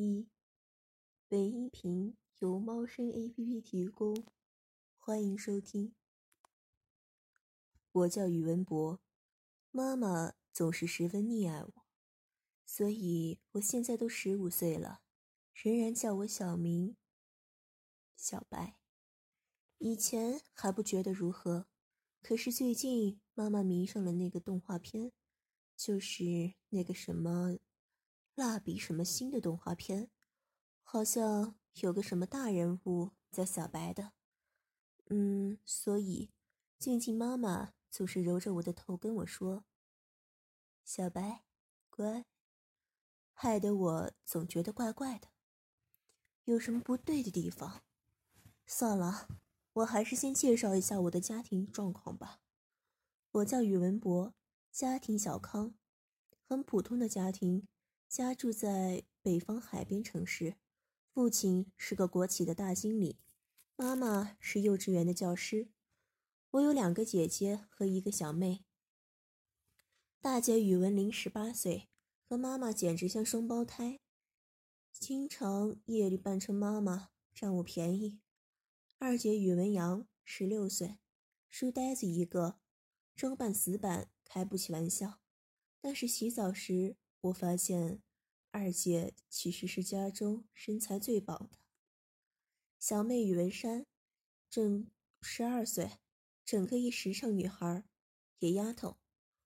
一，本音频由猫声 A P P 提供，欢迎收听。我叫宇文博，妈妈总是十分溺爱我，所以我现在都十五岁了，仍然叫我小名小白。以前还不觉得如何，可是最近妈妈迷上了那个动画片，就是那个什么。蜡笔什么新的动画片，好像有个什么大人物叫小白的，嗯，所以静静妈妈总是揉着我的头跟我说：“小白，乖。”害得我总觉得怪怪的，有什么不对的地方？算了，我还是先介绍一下我的家庭状况吧。我叫宇文博，家庭小康，很普通的家庭。家住在北方海边城市，父亲是个国企的大经理，妈妈是幼稚园的教师。我有两个姐姐和一个小妹。大姐宇文玲十八岁，和妈妈简直像双胞胎，经常夜里扮成妈妈占我便宜。二姐宇文阳十六岁，书呆子一个，装扮死板，开不起玩笑。但是洗澡时。我发现，二姐其实是家中身材最棒的。小妹宇文山，正十二岁，整个一时尚女孩，野丫头。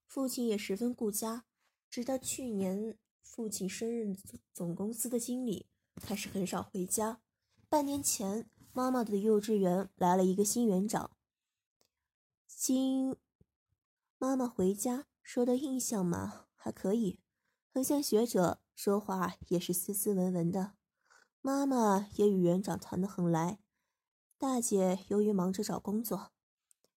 父亲也十分顾家，直到去年父亲升任总公司的经理，开始很少回家。半年前，妈妈的幼稚园来了一个新园长。今妈妈回家，说的印象嘛，还可以。很像学者，说话也是斯斯文文的。妈妈也与园长谈得很来。大姐由于忙着找工作，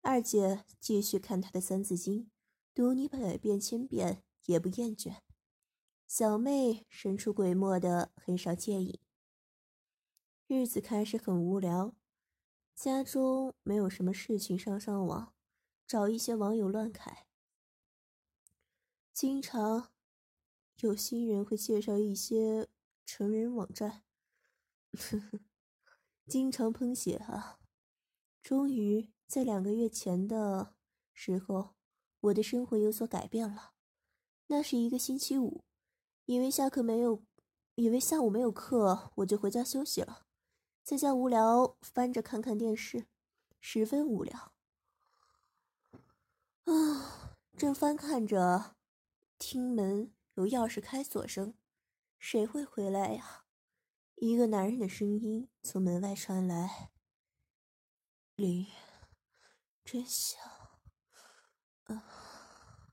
二姐继续看她的《三字经》，读你百遍千遍也不厌倦。小妹神出鬼没的，很少介意。日子开始很无聊，家中没有什么事情，上上网，找一些网友乱侃，经常。有新人会介绍一些成人网站，经常喷血啊！终于在两个月前的时候，我的生活有所改变了。那是一个星期五，以为下课没有，以为下午没有课，我就回家休息了。在家无聊，翻着看看电视，十分无聊。啊，正翻看着，厅门。有钥匙开锁声，谁会回来呀？一个男人的声音从门外传来：“林，真香。”啊，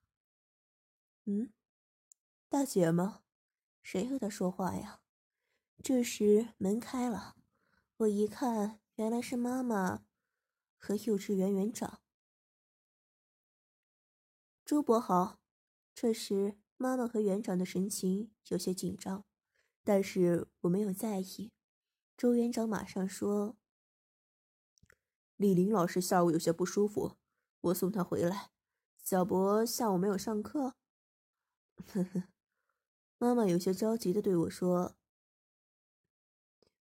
嗯，大姐吗？谁和她说话呀？这时门开了，我一看，原来是妈妈和幼稚园园长朱伯豪。这时。妈妈和园长的神情有些紧张，但是我没有在意。周园长马上说：“李林老师下午有些不舒服，我送他回来。小博下午没有上课。”呵呵，妈妈有些着急的对我说：“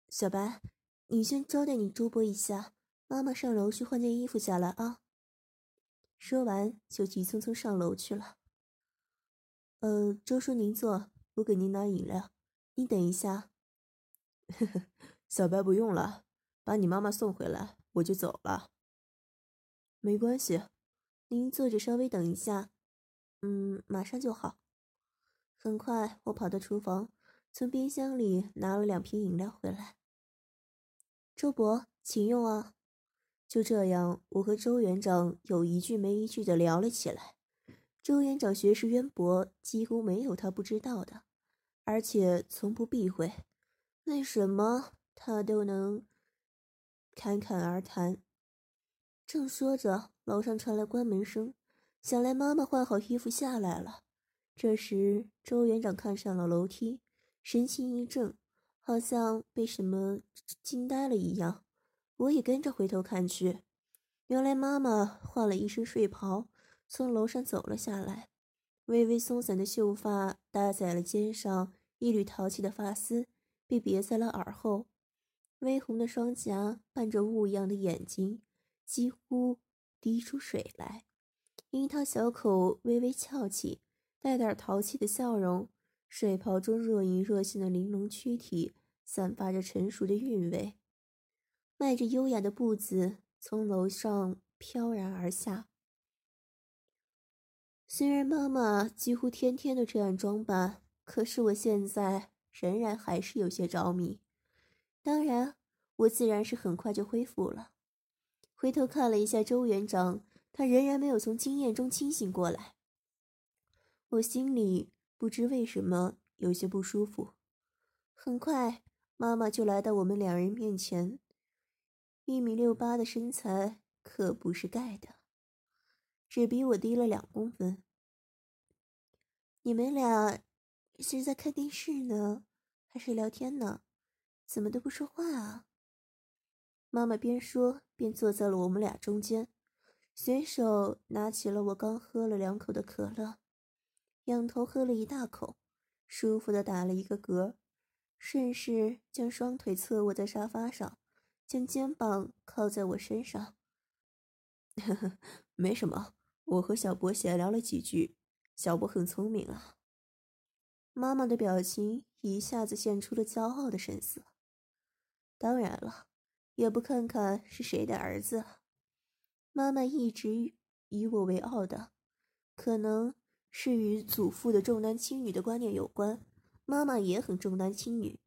小白，你先招待你周伯一下，妈妈上楼去换件衣服下来啊。”说完就急匆匆上楼去了。呃，周叔您坐，我给您拿饮料。你等一下。呵呵，小白不用了，把你妈妈送回来，我就走了。没关系，您坐着稍微等一下。嗯，马上就好。很快，我跑到厨房，从冰箱里拿了两瓶饮料回来。周伯，请用啊。就这样，我和周园长有一句没一句的聊了起来。周园长学识渊博，几乎没有他不知道的。而且从不避讳。为什么他都能侃侃而谈？正说着，楼上传来关门声，想来妈妈换好衣服下来了。这时，周园长看上了楼梯，神情一怔，好像被什么惊呆了一样。我也跟着回头看去，原来妈妈换了一身睡袍，从楼上走了下来，微微松散的秀发搭在了肩上，一缕淘气的发丝。被别在了耳后，微红的双颊伴着雾一样的眼睛，几乎滴出水来。樱桃小口微微翘起，带点淘气的笑容。睡袍中若隐若现的玲珑躯体，散发着成熟的韵味。迈着优雅的步子从楼上飘然而下。虽然妈妈几乎天天都这样装扮，可是我现在。仍然还是有些着迷，当然，我自然是很快就恢复了。回头看了一下周园长，他仍然没有从经验中清醒过来。我心里不知为什么有些不舒服。很快，妈妈就来到我们两人面前，一米六八的身材可不是盖的，只比我低了两公分。你们俩。是在看电视呢，还是聊天呢？怎么都不说话啊？妈妈边说边坐在了我们俩中间，随手拿起了我刚喝了两口的可乐，仰头喝了一大口，舒服的打了一个嗝，顺势将双腿侧卧在沙发上，将肩膀靠在我身上。呵呵，没什么，我和小博闲聊了几句，小博很聪明啊。妈妈的表情一下子现出了骄傲的神色。当然了，也不看看是谁的儿子。妈妈一直以我为傲的，可能是与祖父的重男轻女的观念有关。妈妈也很重男轻女，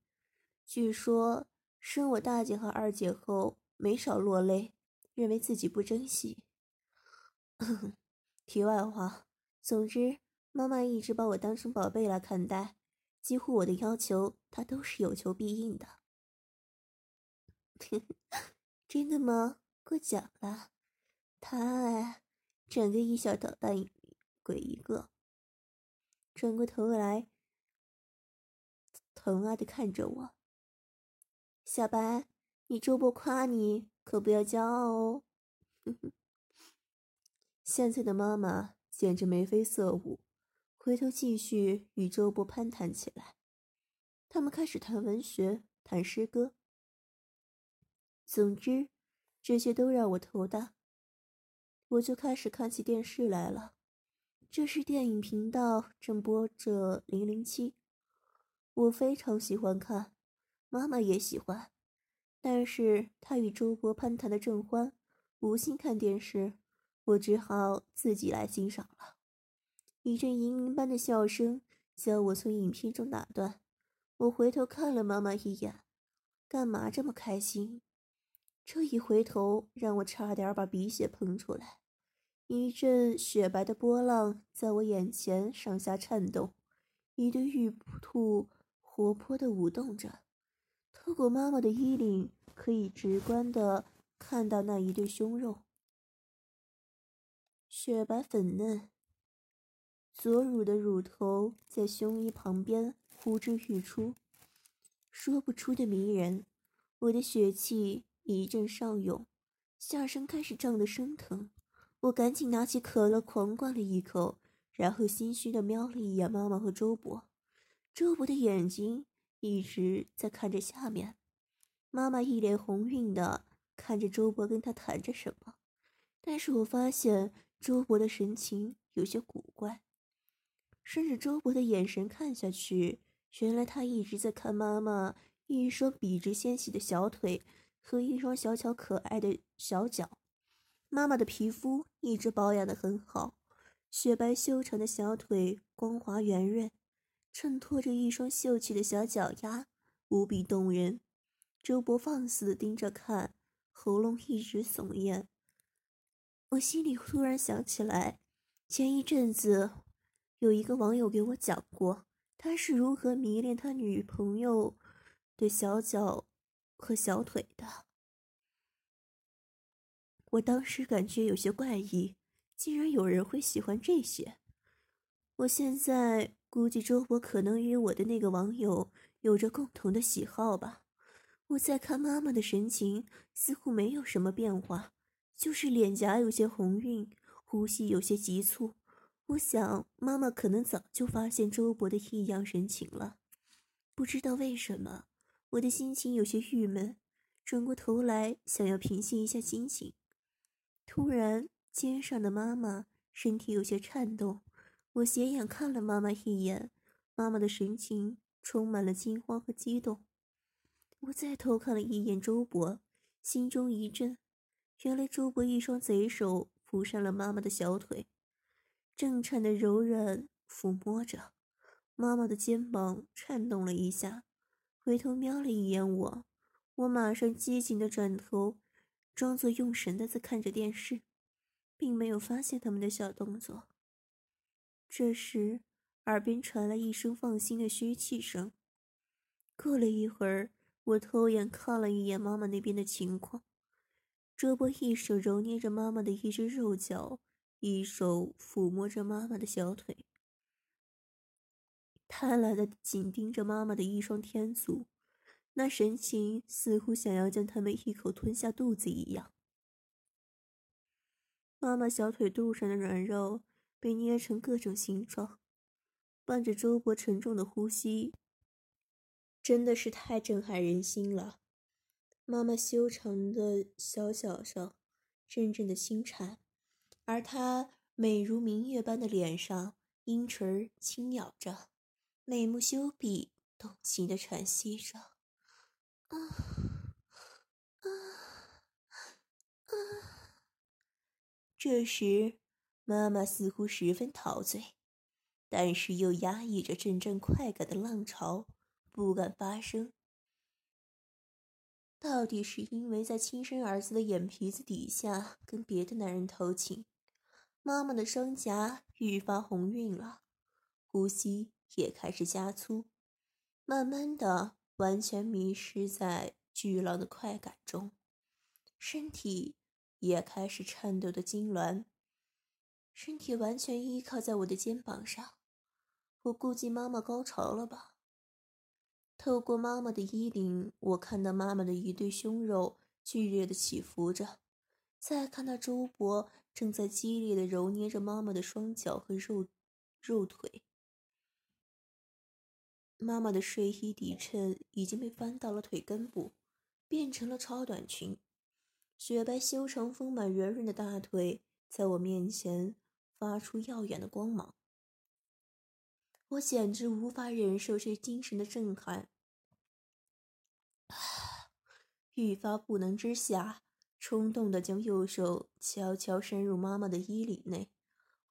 据说生我大姐和二姐后没少落泪，认为自己不争气。题外话，总之。妈妈一直把我当成宝贝来看待，几乎我的要求，她都是有求必应的。真的吗？过奖了，他整个一小捣蛋鬼一个。转过头来，疼爱的看着我。小白，你周伯夸你，可不要骄傲哦。现在的妈妈简直眉飞色舞。回头继续与周波攀谈起来，他们开始谈文学，谈诗歌。总之，这些都让我头大。我就开始看起电视来了。这是电影频道正播着《零零七》，我非常喜欢看，妈妈也喜欢。但是她与周波攀谈的正欢，无心看电视，我只好自己来欣赏了。一阵银铃般的笑声将我从影片中打断，我回头看了妈妈一眼，干嘛这么开心？这一回头让我差点把鼻血喷出来。一阵雪白的波浪在我眼前上下颤动，一对玉兔活泼的舞动着，透过妈妈的衣领，可以直观的看到那一对胸肉，雪白粉嫩。左乳的乳头在胸衣旁边呼之欲出，说不出的迷人。我的血气一阵上涌，下身开始胀得生疼。我赶紧拿起可乐狂灌了一口，然后心虚的瞄了一眼妈妈和周伯。周伯的眼睛一直在看着下面，妈妈一脸红晕的看着周伯跟他谈着什么，但是我发现周伯的神情有些古怪。顺着周伯的眼神看下去，原来他一直在看妈妈一双笔直纤细的小腿和一双小巧可爱的小脚。妈妈的皮肤一直保养的很好，雪白修长的小腿光滑圆润，衬托着一双秀气的小脚丫，无比动人。周伯放肆的盯着看，喉咙一直耸咽。我心里突然想起来，前一阵子。有一个网友给我讲过，他是如何迷恋他女朋友的小脚和小腿的。我当时感觉有些怪异，竟然有人会喜欢这些。我现在估计周博可能与我的那个网友有着共同的喜好吧。我在看妈妈的神情，似乎没有什么变化，就是脸颊有些红晕，呼吸有些急促。我想妈妈可能早就发现周博的异样神情了。不知道为什么，我的心情有些郁闷，转过头来想要平息一下心情。突然，肩上的妈妈身体有些颤动，我斜眼看了妈妈一眼，妈妈的神情充满了惊慌和激动。我再偷看了一眼周博，心中一震，原来周博一双贼手扶上了妈妈的小腿，正颤的柔软抚摸着妈妈的肩膀，颤动了一下，回头瞄了一眼我，我马上机警的转头。装作用神的在看着电视，并没有发现他们的小动作。这时，耳边传来一声放心的嘘气声。过了一会儿，我偷眼看了一眼妈妈那边的情况。周波一手揉捏着妈妈的一只肉脚，一手抚摸着妈妈的小腿，贪婪的紧盯着妈妈的一双天足。那神情似乎想要将他们一口吞下肚子一样。妈妈小腿肚上的软肉被捏成各种形状，伴着周伯沉重的呼吸，真的是太震撼人心了。妈妈修长的小脚上阵阵的轻颤，而她美如明月般的脸上，阴唇轻咬着，美目修闭，动情的喘息着。啊啊啊！这时，妈妈似乎十分陶醉，但是又压抑着阵阵快感的浪潮，不敢发声。到底是因为在亲生儿子的眼皮子底下跟别的男人偷情，妈妈的双颊愈发红晕了，呼吸也开始加粗，慢慢的。完全迷失在巨浪的快感中，身体也开始颤抖的痉挛，身体完全依靠在我的肩膀上。我估计妈妈高潮了吧？透过妈妈的衣领，我看到妈妈的一对胸肉剧烈的起伏着，再看到周伯正在激烈的揉捏着妈妈的双脚和肉肉腿。妈妈的睡衣底衬已经被翻到了腿根部，变成了超短裙。雪白修长、丰满、圆润的大腿在我面前发出耀眼的光芒。我简直无法忍受这精神的震撼，愈发不能之下，冲动的将右手悄悄伸入妈妈的衣领内，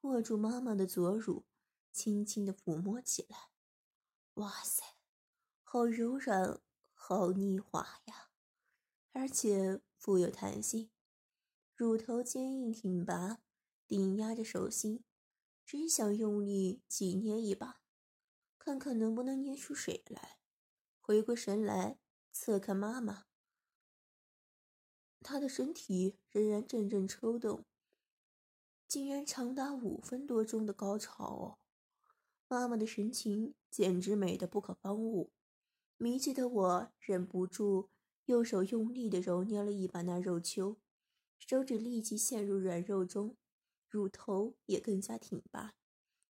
握住妈妈的左乳，轻轻的抚摸起来。哇塞，好柔软，好腻滑呀，而且富有弹性，乳头坚硬挺拔，顶压着手心，真想用力挤捏一把，看看能不能捏出水来。回过神来，侧看妈妈，她的身体仍然阵阵抽动，竟然长达五分多钟的高潮哦。妈妈的神情简直美得不可方物，迷醉的我忍不住右手用力的揉捏了一把那肉丘，手指立即陷入软肉中，乳头也更加挺拔，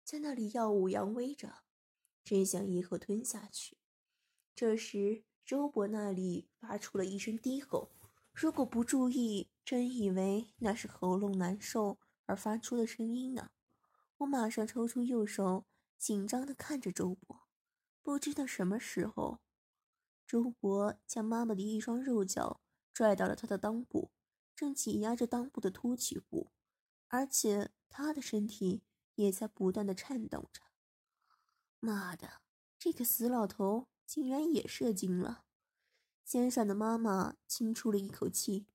在那里耀武扬威着，真想一口吞下去。这时，周伯那里发出了一声低吼，如果不注意，真以为那是喉咙难受而发出的声音呢。我马上抽出右手。紧张的看着周伯，不知道什么时候，周伯将妈妈的一双肉脚拽到了他的裆部，正挤压着裆部的凸起部，而且他的身体也在不断的颤动着。妈的，这个死老头竟然也射精了！肩上的妈妈轻出了一口气，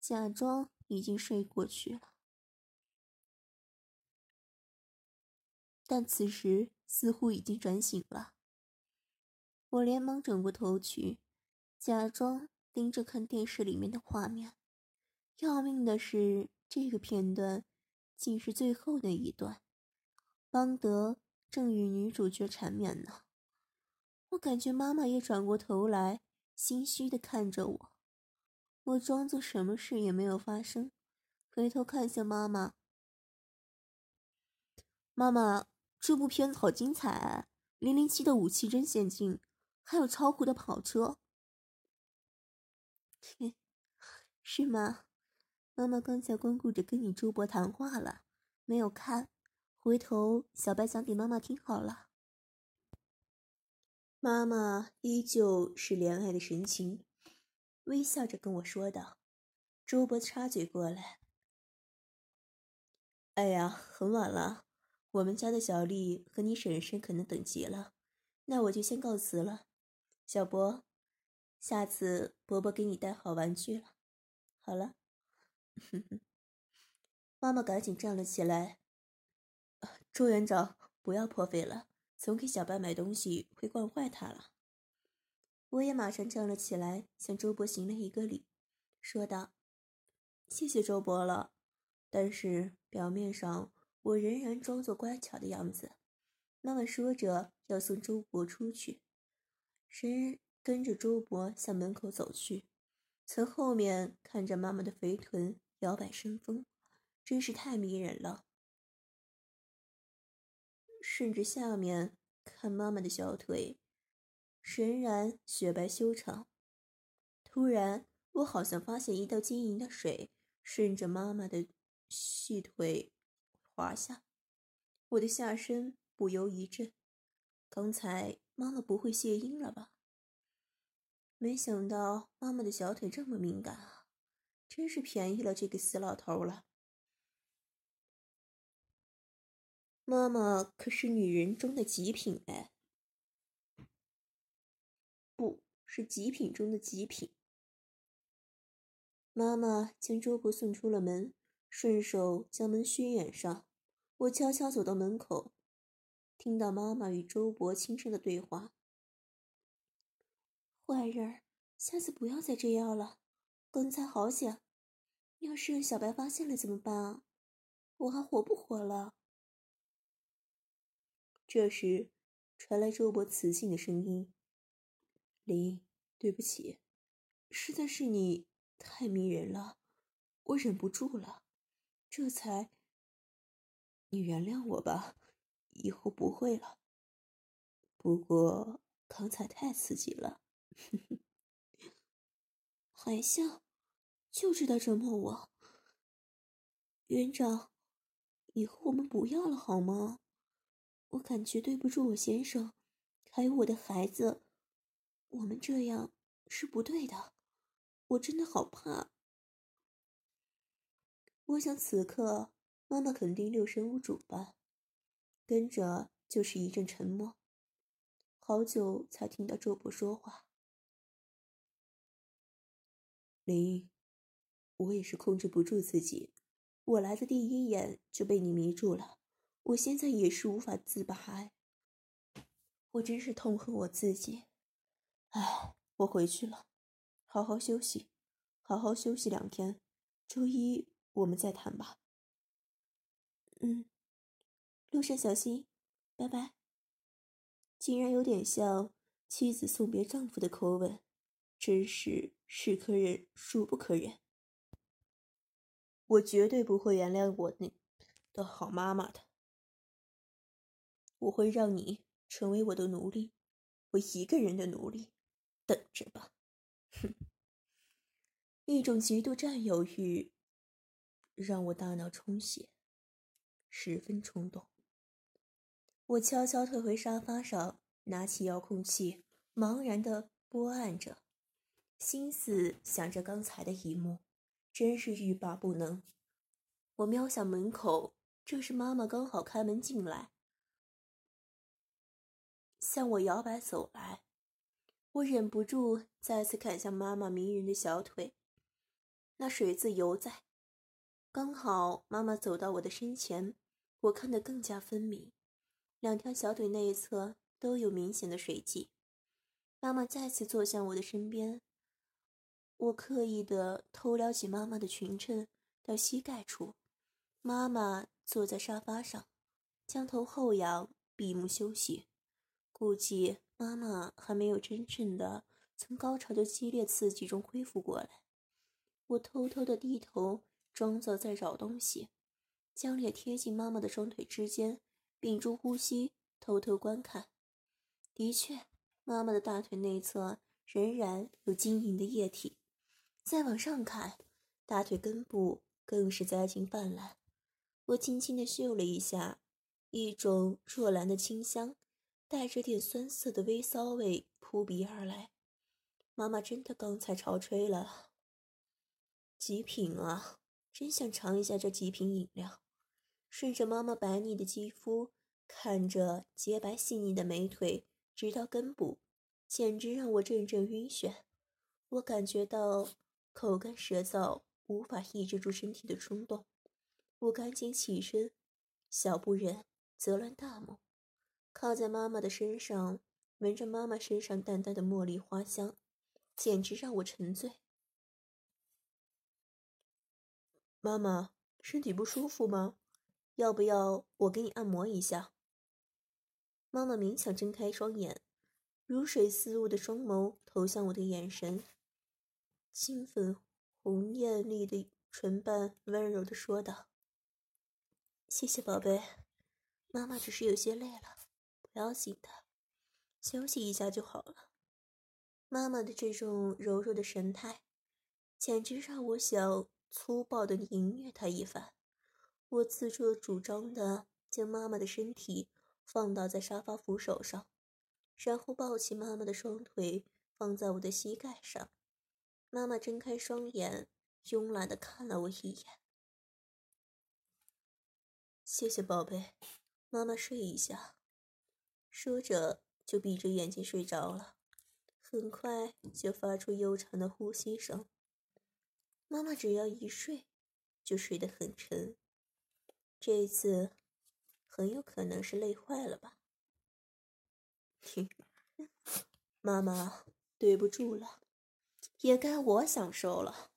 假装已经睡过去了。但此时似乎已经转醒了，我连忙转过头去，假装盯着看电视里面的画面。要命的是，这个片段竟是最后那一段，邦德正与女主角缠绵呢。我感觉妈妈也转过头来，心虚的看着我。我装作什么事也没有发生，回头看向妈妈。妈妈，这部片子好精彩，零零七的武器真先进。还有超酷的跑车，是吗？妈妈刚才光顾着跟你周伯谈话了，没有看。回头小白讲给妈妈听好了。妈妈依旧是怜爱的神情，微笑着跟我说道。周伯插嘴过来：“哎呀，很晚了，我们家的小丽和你婶婶可能等急了，那我就先告辞了。”小博，下次伯伯给你带好玩具了。好了，妈妈赶紧站了起来。周园长，不要破费了，总给小白买东西会惯坏他了。我也马上站了起来，向周伯行了一个礼，说道：“谢谢周伯了。”但是表面上我仍然装作乖巧的样子。妈妈说着要送周伯出去。神跟着周伯向门口走去，从后面看着妈妈的肥臀摇摆生风，真是太迷人了。顺着下面看妈妈的小腿，神然雪白修长。突然，我好像发现一道晶莹的水顺着妈妈的细腿滑下，我的下身不由一震。刚才。妈妈不会泄阴了吧？没想到妈妈的小腿这么敏感啊，真是便宜了这个死老头了。妈妈可是女人中的极品哎，不是极品中的极品。妈妈将周伯送出了门，顺手将门虚掩上。我悄悄走到门口。听到妈妈与周伯轻声的对话，坏人，下次不要再这样了。刚才好险，要是让小白发现了怎么办啊？我还活不活了？这时，传来周伯磁性的声音：“林，对不起，实在是你太迷人了，我忍不住了，这才……你原谅我吧。”以后不会了。不过刚才太刺激了，还笑，就知道折磨我。园长，以后我们不要了好吗？感觉对不住我先生，还有我的孩子，我们这样是不对的。我真的好怕。我想此刻妈妈肯定六神无主吧。跟着就是一阵沉默，好久才听到周伯说话。林，我也是控制不住自己，我来的第一眼就被你迷住了，我现在也是无法自拔。我真是痛恨我自己。哎，我回去了，好好休息，好好休息两天，周一我们再谈吧。嗯。路上小心，拜拜。竟然有点像妻子送别丈夫的口吻，真是是可忍孰不可忍。我绝对不会原谅我那的好妈妈的，我会让你成为我的奴隶，我一个人的奴隶，等着吧。哼，一种极度占有欲让我大脑充血，十分冲动。我悄悄退回沙发上，拿起遥控器，茫然的拨按着，心思想着刚才的一幕，真是欲罢不能。我瞄向门口，这时妈妈刚好开门进来，向我摇摆走来。我忍不住再次看向妈妈迷人的小腿，那水渍犹在。刚好妈妈走到我的身前，我看得更加分明。两条小腿内侧都有明显的水迹，妈妈再次坐向我的身边。我刻意的偷撩起妈妈的裙衬到膝盖处。妈妈坐在沙发上，将头后仰，闭目休息。估计妈妈还没有真正的从高潮的激烈刺激中恢复过来。我偷偷的低头，装作在找东西，将脸贴近妈妈的双腿之间，屏住呼吸，偷偷观看。的确，妈妈的大腿内侧仍然有晶莹的液体。再往上看，大腿根部更是灾情泛滥。我轻轻地嗅了一下，一种若兰的清香，带着点酸涩的微骚味扑鼻而来。妈妈真的刚才潮吹了，极品啊！真想尝一下这极品饮料。顺着妈妈白腻的肌肤，看着洁白细腻的美腿，直到根部，简直让我阵阵晕眩。我感觉到口干舌燥，无法抑制住身体的冲动。我赶紧起身，小不忍则乱大谋，靠在妈妈的身上，闻着妈妈身上淡淡的茉莉花香，简直让我沉醉。妈妈，身体不舒服吗？要不要我给你按摩一下？妈妈勉强睁开双眼，如水似雾的双眸投向我的眼神，金粉红艳丽的唇瓣温柔的说道。谢谢宝贝，妈妈只是有些累了，不要紧的，休息一下就好了。妈妈的这种柔弱的神态，简直让我想粗暴的凌虐她一番。我自作主张的将妈妈的身体放倒在沙发扶手上，然后抱起妈妈的双腿放在我的膝盖上。妈妈睁开双眼，慵懒的看了我一眼。谢谢宝贝，妈妈睡一下。说着就闭着眼睛睡着了，很快就发出悠长的呼吸声。妈妈只要一睡，就睡得很沉。这次很有可能是累坏了吧？妈妈，对不住了，也该我享受了。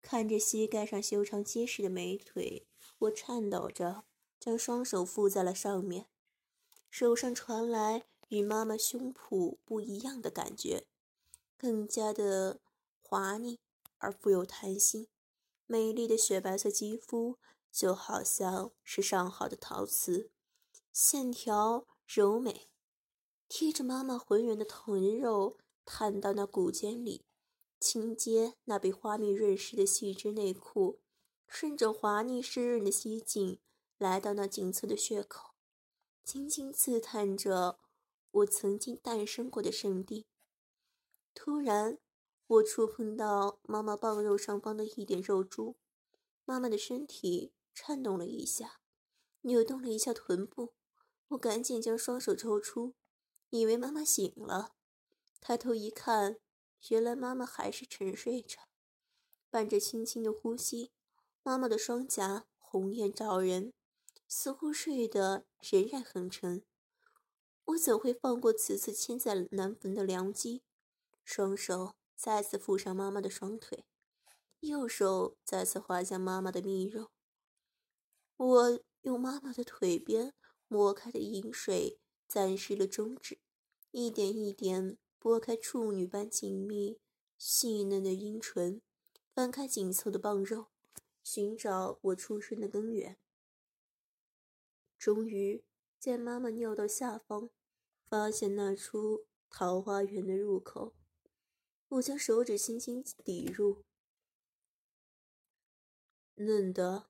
看着膝盖上修长结实的美腿，我颤抖着。将双手附在了上面，手上传来与妈妈胸脯不一样的感觉，更加的滑腻而富有弹性。美丽的雪白色肌肤就好像是上好的陶瓷，线条柔美，贴着妈妈浑圆的臀肉，探到那骨尖里，轻接那被花蜜润湿的细织内裤，顺着滑腻湿润的吸颈。来到那紧侧的血口，轻轻刺探着我曾经诞生过的圣地。突然，我触碰到妈妈棒肉上方的一点肉珠，妈妈的身体颤动了一下，扭动了一下臀部。我赶紧将双手抽出，以为妈妈醒了。抬头一看，原来妈妈还是沉睡着，伴着轻轻的呼吸，妈妈的双颊红艳照人。似乎睡得仍然很沉，我怎会放过此次千载难逢的良机？双手再次扶上妈妈的双腿，右手再次滑向妈妈的蜜肉。我用妈妈的腿边抹开的饮水暂时了中指，一点一点拨开处女般紧密细嫩的阴唇，翻开紧凑的棒肉，寻找我出生的根源。终于在妈妈尿道下方，发现那处桃花源的入口。我将手指轻轻抵入，嫩的、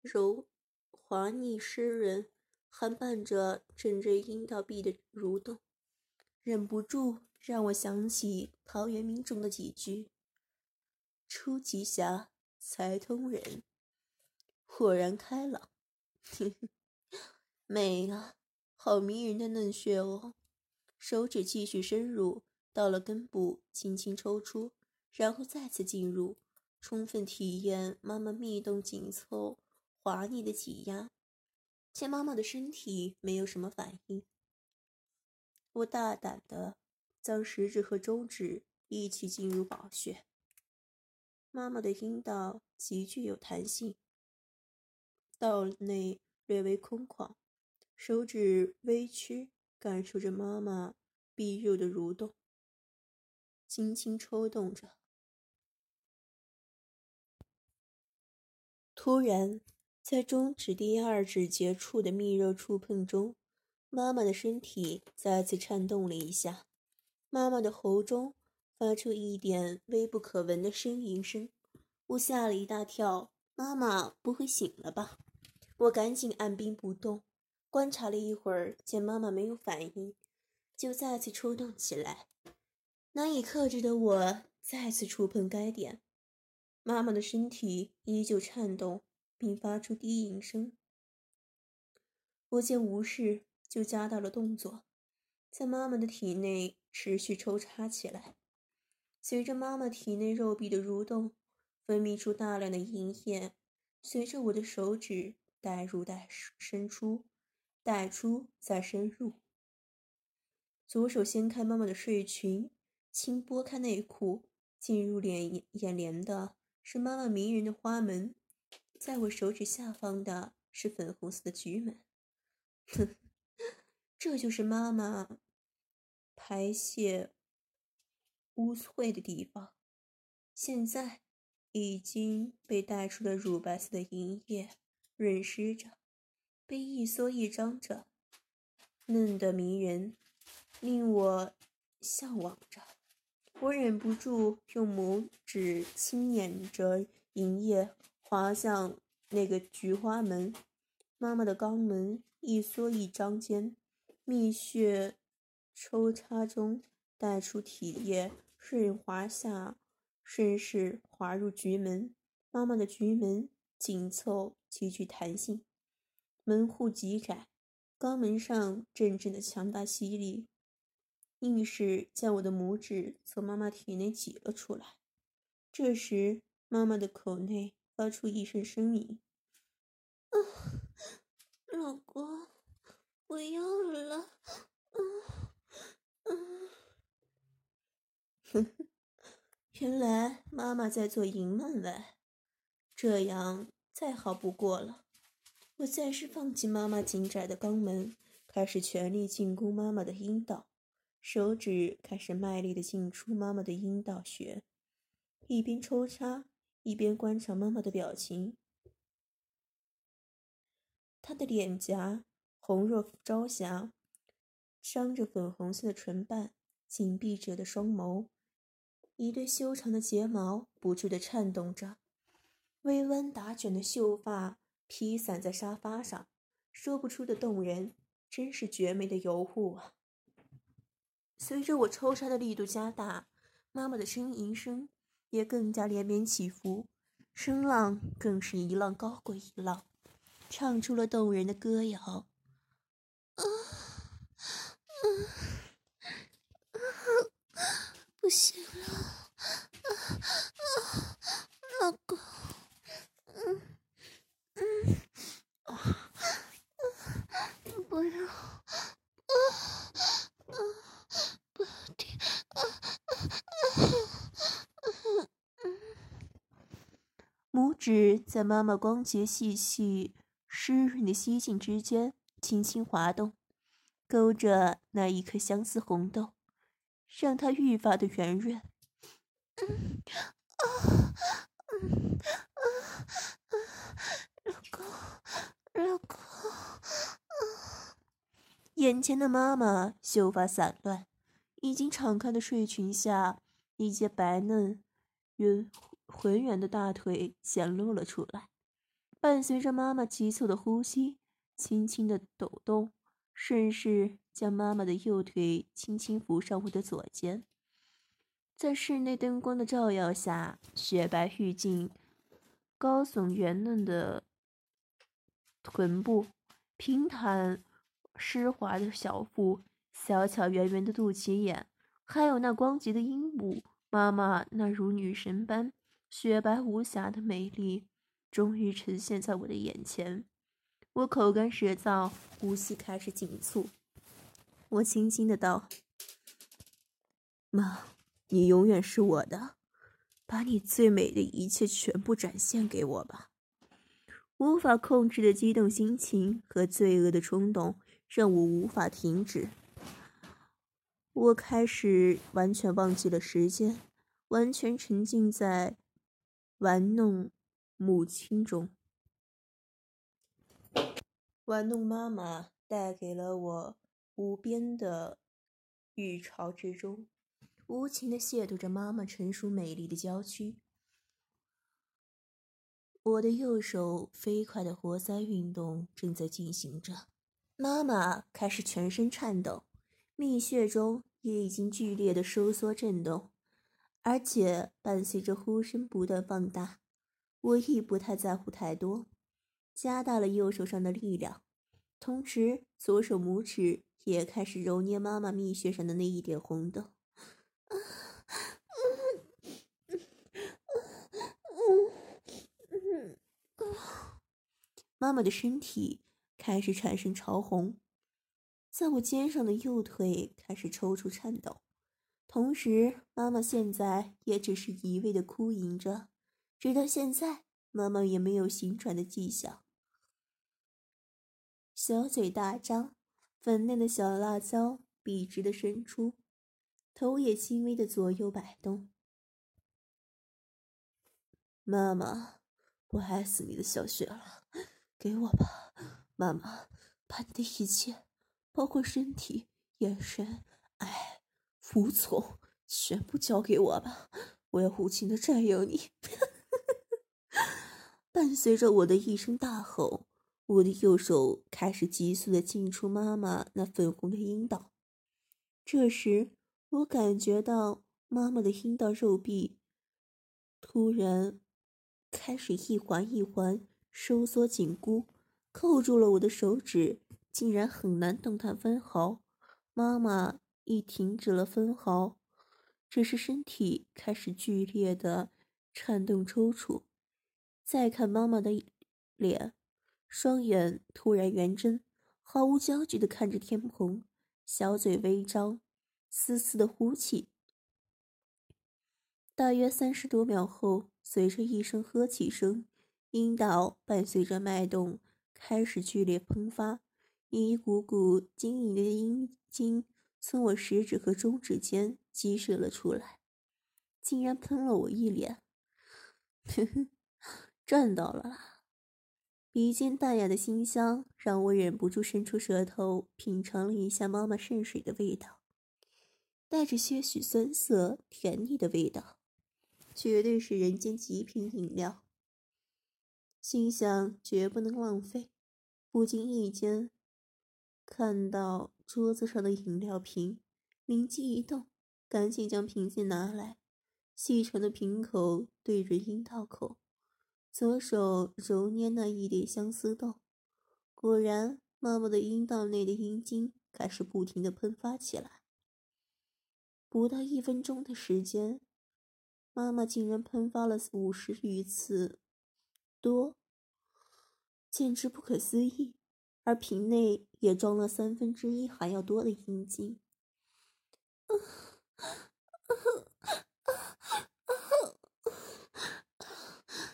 柔、滑腻、湿润，还伴着阵阵阴道壁的蠕动，忍不住让我想起陶渊明中的几句：“出极狭，才通人，豁然开朗。”美啊，好迷人的嫩穴哦！手指继续深入，到了根部，轻轻抽出，然后再次进入，充分体验妈妈密动紧凑、滑腻的挤压。见妈妈的身体没有什么反应，我大胆的将食指和中指一起进入宝穴。妈妈的阴道极具有弹性，道内略微空旷，手指微屈，感受着妈妈臂肉的蠕动，轻轻抽动着。突然，在中指第二指节处的密肉触碰中，妈妈的身体再次颤动了一下。妈妈的喉中发出一点微不可闻的呻吟声，我吓了一大跳。妈妈不会醒了吧？我赶紧按兵不动，观察了一会儿，见妈妈没有反应，就再次抽动起来。难以克制的我再次触碰该点，妈妈的身体依旧颤动，并发出低吟声。我见无事，就加大了动作，在妈妈的体内。持续抽插起来，随着妈妈体内肉壁的蠕动，分泌出大量的银液，随着我的手指带入带伸出，带出再深入。左手掀开妈妈的睡裙，轻拨开内裤，进入脸眼帘的是妈妈迷人的花门，在我手指下方的是粉红色的菊门。哼，这就是妈妈。排泄污秽的地方，现在已经被带出了乳白色的银液润湿着，被一缩一张着，嫩得迷人，令我向往着。我忍不住用拇指轻捻着银叶，滑向那个菊花门。妈妈的肛门一缩一张间，蜜穴。抽插中带出体液，顺滑下，顺势滑入局门。妈妈的局门紧凑，极具弹性，门户极窄，肛门上阵阵的强大吸力，硬是将我的拇指从妈妈体内挤了出来。这时，妈妈的口内发出一声呻吟：“啊，老公，我要了。”啊，啊 原来妈妈在做淫梦嘞，这样再好不过了。我暂时放弃妈妈紧窄的肛门，开始全力进攻妈妈的阴道，手指开始卖力的进出妈妈的阴道穴，一边抽插一边观察妈妈的表情。她的脸颊红若朝霞，镶着粉红色的唇瓣，紧闭着的双眸。一对修长的睫毛不住的颤动着，微弯打卷的秀发披散在沙发上，说不出的动人，真是绝美的尤物啊！随着我抽插的力度加大，妈妈的呻吟声也更加连绵起伏，声浪更是一浪高过一浪，唱出了动人的歌谣。啊，啊啊，不行了。老公，嗯嗯，不要，啊啊，不要停，啊啊啊！拇指在妈妈光洁细细、湿润的膝颈之间轻轻滑动，勾着那一颗相思红豆，让它愈发的圆润。嗯啊嗯啊啊！老公，老公，啊！眼前的妈妈秀发散乱，已经敞开的睡裙下，一截白嫩、圆浑圆的大腿显露了出来。伴随着妈妈急促的呼吸，轻轻的抖动，顺势将妈妈的右腿轻轻扶上我的左肩。在室内灯光的照耀下，雪白玉净、高耸圆嫩的臀部，平坦湿滑的小腹，小巧圆圆的肚脐眼，还有那光洁的阴部，妈妈那如女神般雪白无瑕的美丽，终于呈现在我的眼前。我口干舌燥，呼吸开始紧促。我轻轻的道。妈，你永远是我的，把你最美的一切全部展现给我吧。无法控制的激动心情和罪恶的冲动让我无法停止。我开始完全忘记了时间，完全沉浸在玩弄母亲中。玩弄妈妈带给了我无边的欲潮之中，无情的亵渎着妈妈成熟美丽的娇躯。我的右手飞快的活塞运动正在进行着，妈妈开始全身颤抖，蜜穴中也已经剧烈的收缩震动，而且伴随着呼声不断放大。我亦不太在乎太多，加大了右手上的力量，同时左手拇指也开始揉捏妈妈蜜穴上的那一点红豆。妈妈的身体开始产生潮红，在我肩上的右腿开始抽搐颤抖，同时妈妈现在也只是一味的哭吟着，直到现在，妈妈也没有醒转的迹象。小嘴大张，粉嫩的小辣椒笔直的伸出，头也轻微的左右摆动。妈妈，我爱死你的小雪了。给我吧，妈妈，把你的一切，包括身体、眼神、爱、服从，全部交给我吧！我要无情的占有你。伴随着我的一声大吼，我的右手开始急速的进出妈妈那粉红的阴道。这时，我感觉到妈妈的阴道肉壁突然开始一环一环。收缩紧箍，扣住了我的手指，竟然很难动弹分毫。妈妈亦停止了分毫，只是身体开始剧烈的颤动抽搐。再看妈妈的脸，双眼突然圆睁，毫无焦距的看着天空，小嘴微张，丝丝的呼气。大约三十多秒后，随着一声呵气声。阴道伴随着脉动开始剧烈喷发，一股股晶莹的阴茎从我食指和中指间激射了出来，竟然喷了我一脸。呵呵，赚到了啦！鼻尖淡雅的馨香让我忍不住伸出舌头品尝了一下妈妈圣水的味道，带着些许酸涩甜腻的味道，绝对是人间极品饮料。心想绝不能浪费，不经意间看到桌子上的饮料瓶，灵机一动，赶紧将瓶子拿来，细长的瓶口对准阴道口，左手揉捏那一点相思豆，果然，妈妈的阴道内的阴茎开始不停的喷发起来。不到一分钟的时间，妈妈竟然喷发了五十余次。多，简直不可思议。而瓶内也装了三分之一还要多的阴茎。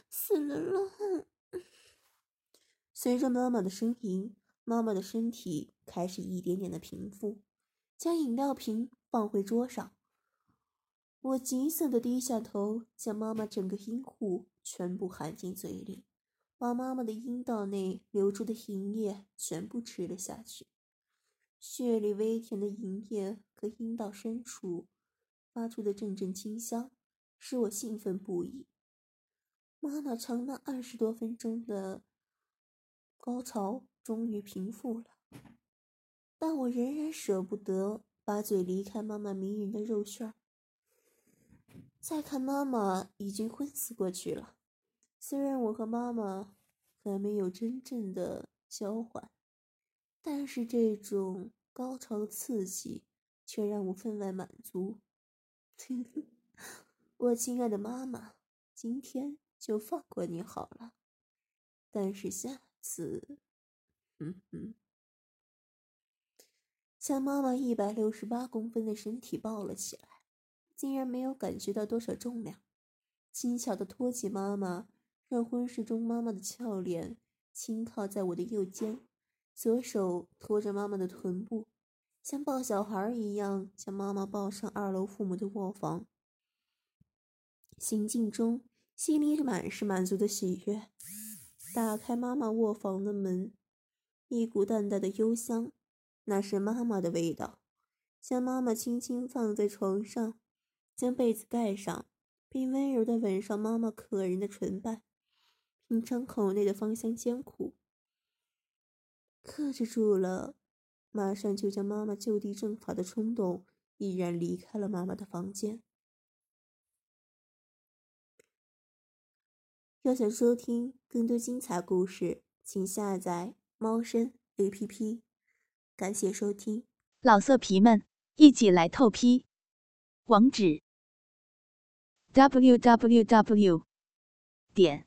死人了！随着妈妈的呻吟，妈妈的身体开始一点点的平复，将饮料瓶放回桌上。我急色的低下头，将妈妈整个阴户全部含进嘴里，把妈妈的阴道内流出的银液全部吃了下去。血里微甜的银液和阴道深处发出的阵阵清香，使我兴奋不已。妈妈长达二十多分钟的高潮终于平复了，但我仍然舍不得把嘴离开妈妈迷人的肉馅儿。再看妈妈已经昏死过去了，虽然我和妈妈还没有真正的交换，但是这种高潮的刺激却让我分外满足。我亲爱的妈妈，今天就放过你好了，但是下次，嗯嗯，将妈妈一百六十八公分的身体抱了起来。竟然没有感觉到多少重量，轻巧的托起妈妈，让昏睡中妈妈的俏脸轻靠在我的右肩，左手托着妈妈的臀部，像抱小孩一样将妈妈抱上二楼父母的卧房。行进中，心里满是满足的喜悦。打开妈妈卧房的门，一股淡淡的幽香，那是妈妈的味道。将妈妈轻轻放在床上。将被子盖上，并温柔地吻上妈妈可人的唇瓣，品尝口内的芳香艰苦。克制住了马上就将妈妈就地正法的冲动，毅然离开了妈妈的房间。要想收听更多精彩故事，请下载猫声 APP。感谢收听，老色皮们一起来透批。网址：w w w 点